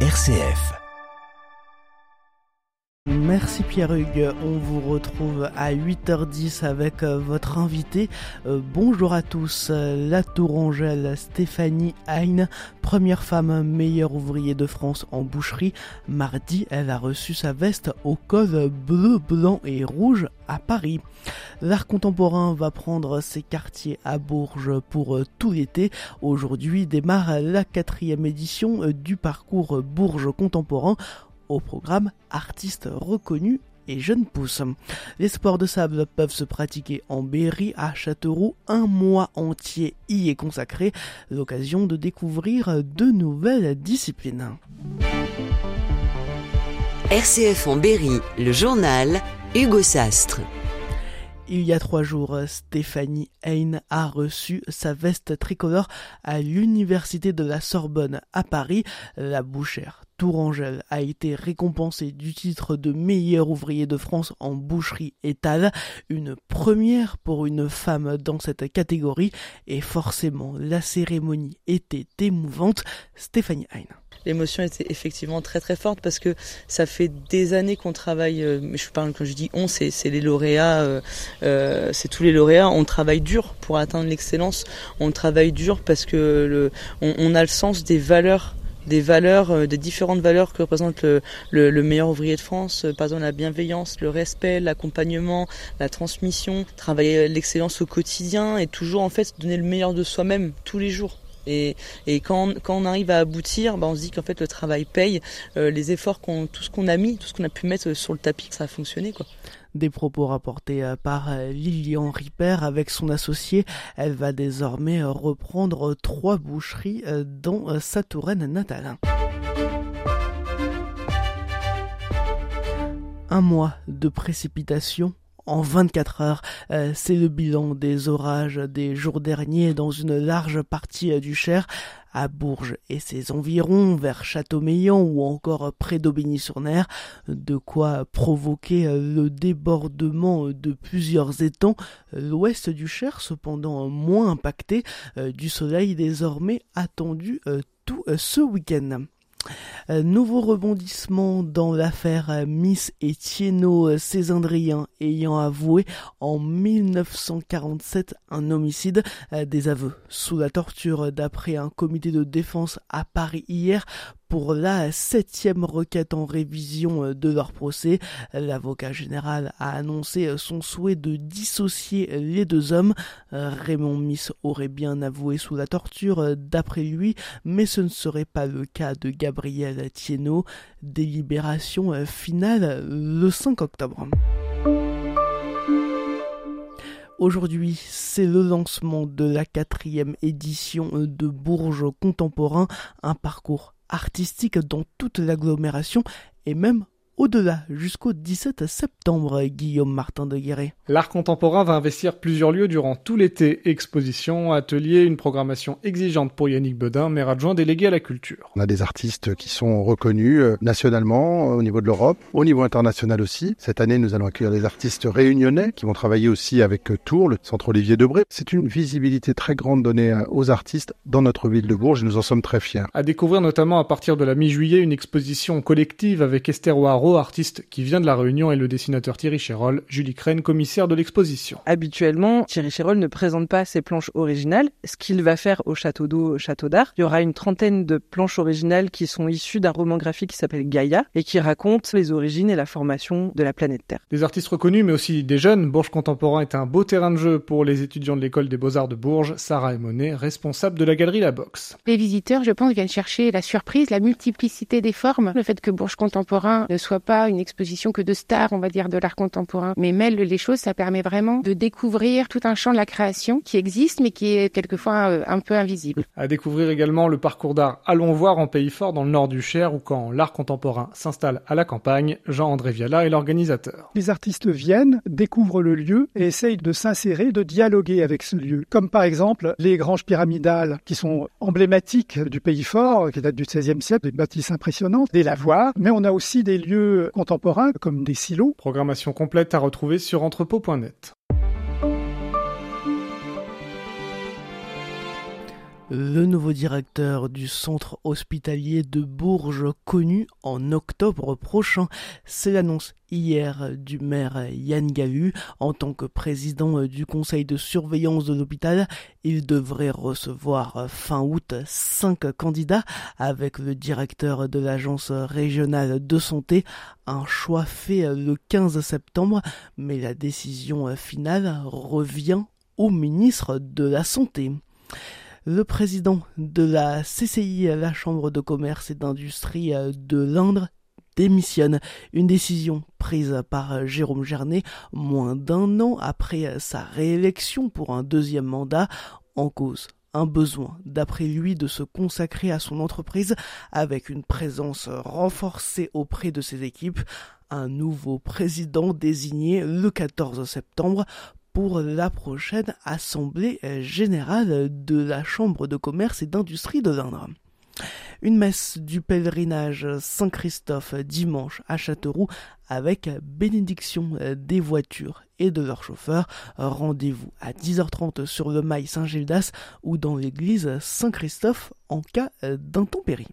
RCF. Merci Pierre Hugues, on vous retrouve à 8h10 avec euh, votre invité. Euh, bonjour à tous, la tourangelle Stéphanie Hein, première femme meilleure ouvrier de France en boucherie. Mardi, elle a reçu sa veste au code bleu, blanc et rouge à Paris. L'art contemporain va prendre ses quartiers à Bourges pour euh, tout l'été. Aujourd'hui démarre la quatrième édition du parcours Bourges contemporain au programme artistes reconnus et jeunes pousses. Les sports de sable peuvent se pratiquer en Berry à Châteauroux. Un mois entier y est consacré, l'occasion de découvrir de nouvelles disciplines. RCF en Berry, le journal Hugo Sastre. Il y a trois jours, Stéphanie Hein a reçu sa veste tricolore à l'université de la Sorbonne à Paris. La bouchère Tourangelle a été récompensé du titre de meilleur ouvrier de France en boucherie étale, une première pour une femme dans cette catégorie et forcément la cérémonie était émouvante. Stéphanie Hein l'émotion était effectivement très très forte parce que ça fait des années qu'on travaille. Euh, je parle quand je dis on, c'est les lauréats, euh, euh, c'est tous les lauréats. On travaille dur pour atteindre l'excellence. On travaille dur parce que on a le sens des valeurs des valeurs, euh, des différentes valeurs que représente le, le, meilleur ouvrier de France, euh, par exemple la bienveillance, le respect, l'accompagnement, la transmission, travailler l'excellence au quotidien et toujours en fait donner le meilleur de soi-même tous les jours. Et, quand, on arrive à aboutir, bah on se dit qu'en fait le travail paye, euh, les efforts, qu'on, tout ce qu'on a mis, tout ce qu'on a pu mettre sur le tapis, ça a fonctionné quoi. Des propos rapportés euh, par euh, Lilian Ripper avec son associé. Elle va désormais reprendre trois boucheries dans sa Touraine natale. Un mois de précipitation en 24 heures. Euh, c'est le bilan des orages des jours derniers dans une large partie euh, du Cher, à Bourges et ses environs, vers Châteaumeillan ou encore près d'Aubigny-sur-Ner, de quoi provoquer euh, le débordement de plusieurs étangs. L'ouest du Cher, cependant moins impacté, du soleil désormais attendu tout ce week-end. Euh, nouveau rebondissement dans l'affaire euh, Miss Etienne Césandrien ayant avoué en 1947 un homicide. Euh, des aveux sous la torture d'après un comité de défense à Paris hier pour la septième requête en révision euh, de leur procès. L'avocat général a annoncé son souhait de dissocier les deux hommes. Raymond Miss aurait bien avoué sous la torture euh, d'après lui, mais ce ne serait pas le cas de Gabriel Thienot. Délibération euh, finale le 5 octobre. Aujourd'hui, c'est le lancement de la quatrième édition de Bourges Contemporain, un parcours artistique dans toute l'agglomération et même au-delà jusqu'au 17 septembre, Guillaume Martin de Guéret. L'art contemporain va investir plusieurs lieux durant tout l'été. Expositions, ateliers, une programmation exigeante pour Yannick Bedin, maire adjoint délégué à la culture. On a des artistes qui sont reconnus euh, nationalement, au niveau de l'Europe, au niveau international aussi. Cette année, nous allons accueillir des artistes réunionnais qui vont travailler aussi avec euh, Tours, le centre Olivier Debré. C'est une visibilité très grande donnée euh, aux artistes dans notre ville de Bourges et nous en sommes très fiers. À découvrir notamment à partir de la mi-juillet une exposition collective avec Esther Artiste qui vient de la Réunion, et le dessinateur Thierry Chérol, Julie Crène, commissaire de l'exposition. Habituellement, Thierry Chérol ne présente pas ses planches originales, ce qu'il va faire au Château d'eau, Château d'Art. Il y aura une trentaine de planches originales qui sont issues d'un roman graphique qui s'appelle Gaïa et qui raconte les origines et la formation de la planète Terre. Des artistes reconnus, mais aussi des jeunes. Bourges Contemporain est un beau terrain de jeu pour les étudiants de l'école des beaux-arts de Bourges. Sarah Emonet, responsable de la galerie La Boxe. Les visiteurs, je pense, viennent chercher la surprise, la multiplicité des formes, le fait que Bourges Contemporain ne soit pas une exposition que de stars, on va dire, de l'art contemporain, mais mêle les choses, ça permet vraiment de découvrir tout un champ de la création qui existe, mais qui est quelquefois euh, un peu invisible. À découvrir également le parcours d'art Allons voir en Pays Fort, dans le nord du Cher, où quand l'art contemporain s'installe à la campagne, Jean-André Viala est l'organisateur. Les artistes viennent, découvrent le lieu et essayent de s'insérer, de dialoguer avec ce lieu. Comme par exemple les granges pyramidales qui sont emblématiques du Pays Fort, qui datent du XVIe siècle, des bâtisses impressionnantes, des lavoirs, mais on a aussi des lieux contemporains comme des silos. Programmation complète à retrouver sur entrepôt.net. Le nouveau directeur du centre hospitalier de Bourges connu en octobre prochain, c'est l'annonce hier du maire Yann Galu. En tant que président du conseil de surveillance de l'hôpital, il devrait recevoir fin août cinq candidats avec le directeur de l'agence régionale de santé. Un choix fait le 15 septembre, mais la décision finale revient au ministre de la Santé le président de la CCI, la Chambre de commerce et d'industrie de l'Indre, démissionne. Une décision prise par Jérôme Gernet moins d'un an après sa réélection pour un deuxième mandat en cause un besoin, d'après lui, de se consacrer à son entreprise avec une présence renforcée auprès de ses équipes. Un nouveau président désigné le 14 septembre pour la prochaine Assemblée générale de la Chambre de commerce et d'industrie de l'Indre. Une messe du pèlerinage Saint-Christophe dimanche à Châteauroux avec bénédiction des voitures et de leurs chauffeurs. Rendez-vous à 10h30 sur le mail Saint-Gildas ou dans l'église Saint-Christophe en cas d'intempérie.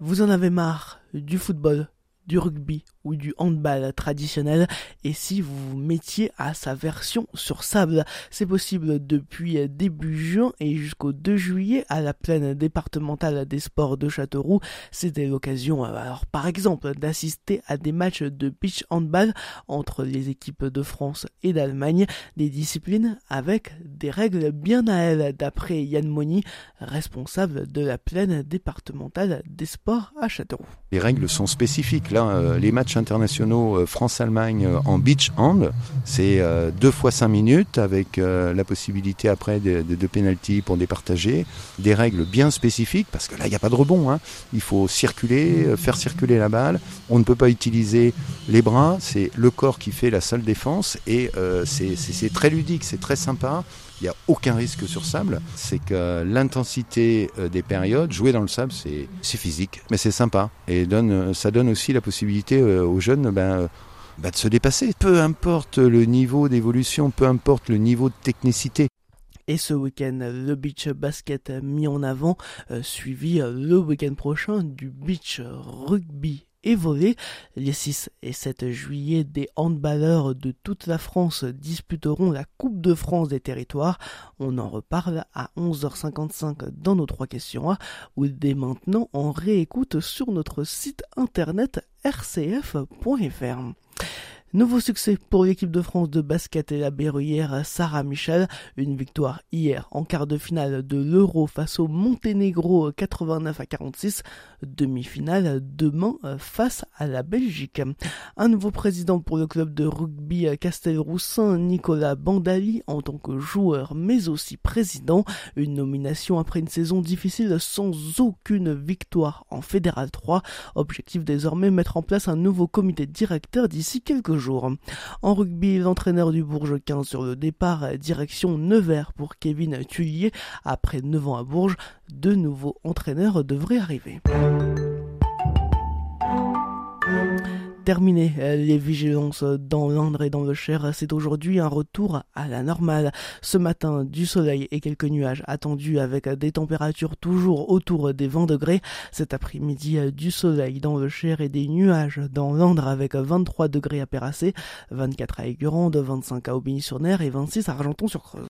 Vous en avez marre du football, du rugby ou du handball traditionnel et si vous vous mettiez à sa version sur sable. C'est possible depuis début juin et jusqu'au 2 juillet à la plaine départementale des sports de Châteauroux. C'était l'occasion, alors par exemple, d'assister à des matchs de beach handball entre les équipes de France et d'Allemagne, des disciplines avec des règles bien à elles d'après Yann Moni, responsable de la plaine départementale des sports à Châteauroux. Les règles sont spécifiques. Là, euh, les matchs internationaux euh, France-Allemagne euh, en beach hand. C'est euh, deux fois cinq minutes avec la possibilité après de, de, pour départager. Des règles bien spécifiques parce que là, il n'y a pas de rebond. Hein. Il faut circuler, faire circuler la balle. On ne peut pas utiliser les bras. C'est le corps qui fait la seule défense et c'est très ludique, c'est très sympa. Il n'y a aucun risque sur sable. C'est que l'intensité des périodes, jouer dans le sable, c'est physique, mais c'est sympa. Et donne, ça donne aussi la possibilité aux jeunes ben, ben, de se dépasser. Peu importe le niveau d'évolution, peu importe le niveau de technicité. Et ce week-end, le beach basket mis en avant, euh, suivi le week-end prochain du beach rugby et. Les 6 et 7 juillet, des handballeurs de toute la France disputeront la Coupe de France des territoires. On en reparle à 11h55 dans nos trois questions ou dès maintenant on réécoute sur notre site internet rcf.fr. Nouveau succès pour l'équipe de France de basket et la berruyère Sarah Michel. Une victoire hier en quart de finale de l'Euro face au Monténégro 89 à 46. Demi-finale demain face à la Belgique. Un nouveau président pour le club de rugby Castelroussin, Nicolas Bandali, en tant que joueur mais aussi président. Une nomination après une saison difficile sans aucune victoire en Fédéral 3. Objectif désormais mettre en place un nouveau comité directeur d'ici quelques jours. En rugby, l'entraîneur du Bourges 15 sur le départ, direction Nevers pour Kevin Tullier. Après 9 ans à Bourges, de nouveaux entraîneurs devraient arriver terminé euh, les vigilances dans l'Indre et dans le Cher. C'est aujourd'hui un retour à la normale. Ce matin, du soleil et quelques nuages attendus avec des températures toujours autour des 20 degrés. Cet après-midi, du soleil dans le Cher et des nuages dans l'Indre avec 23 degrés à Péracé, 24 à Aigurande, 25 à Aubigny-sur-Ner et 26 à Argenton-sur-Creuse.